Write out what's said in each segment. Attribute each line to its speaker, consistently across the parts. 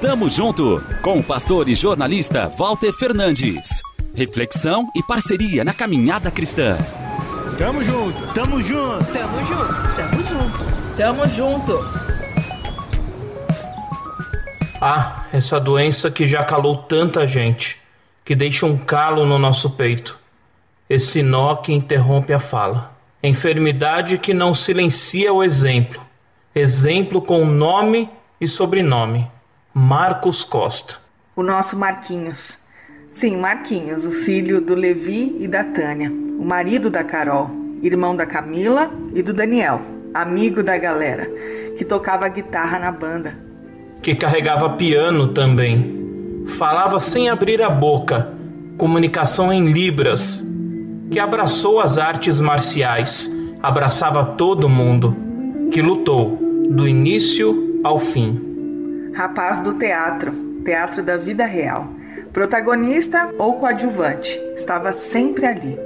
Speaker 1: Tamo junto com o pastor e jornalista Walter Fernandes. Reflexão e parceria na caminhada cristã.
Speaker 2: Tamo junto, tamo junto,
Speaker 3: tamo junto, tamo junto, tamo junto.
Speaker 4: Ah, essa doença que já calou tanta gente, que deixa um calo no nosso peito. Esse nó que interrompe a fala. Enfermidade que não silencia o exemplo. Exemplo com nome e sobrenome. Marcos Costa.
Speaker 5: O nosso Marquinhos. Sim, Marquinhos, o filho do Levi e da Tânia, o marido da Carol, irmão da Camila e do Daniel, amigo da galera, que tocava guitarra na banda.
Speaker 4: Que carregava piano também. Falava sem abrir a boca, comunicação em Libras. Que abraçou as artes marciais, abraçava todo mundo. Que lutou do início ao fim
Speaker 5: rapaz do teatro, teatro da vida real. Protagonista ou coadjuvante, estava sempre ali.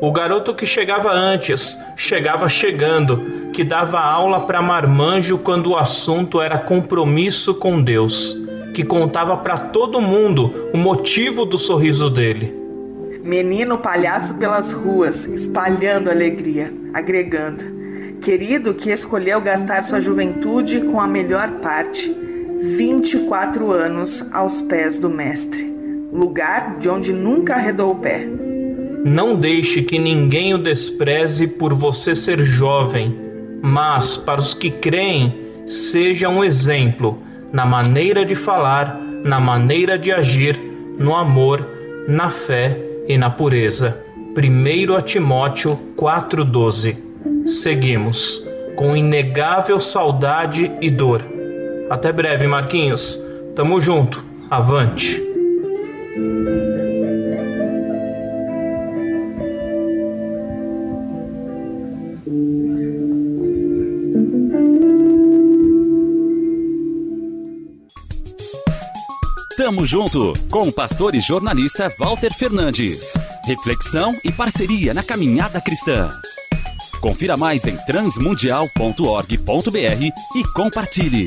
Speaker 4: O garoto que chegava antes, chegava chegando, que dava aula para marmanjo quando o assunto era compromisso com Deus, que contava para todo mundo o motivo do sorriso dele.
Speaker 5: Menino palhaço pelas ruas, espalhando alegria, agregando. Querido que escolheu gastar sua juventude com a melhor parte 24 anos aos pés do Mestre, lugar de onde nunca arredou o pé.
Speaker 4: Não deixe que ninguém o despreze por você ser jovem, mas para os que creem, seja um exemplo na maneira de falar, na maneira de agir, no amor, na fé e na pureza. 1 Timóteo 4,12 Seguimos, com inegável saudade e dor até breve, Marquinhos. Tamo junto. Avante.
Speaker 1: Tamo junto com o pastor e jornalista Walter Fernandes. Reflexão e parceria na caminhada cristã. Confira mais em transmundial.org.br e compartilhe.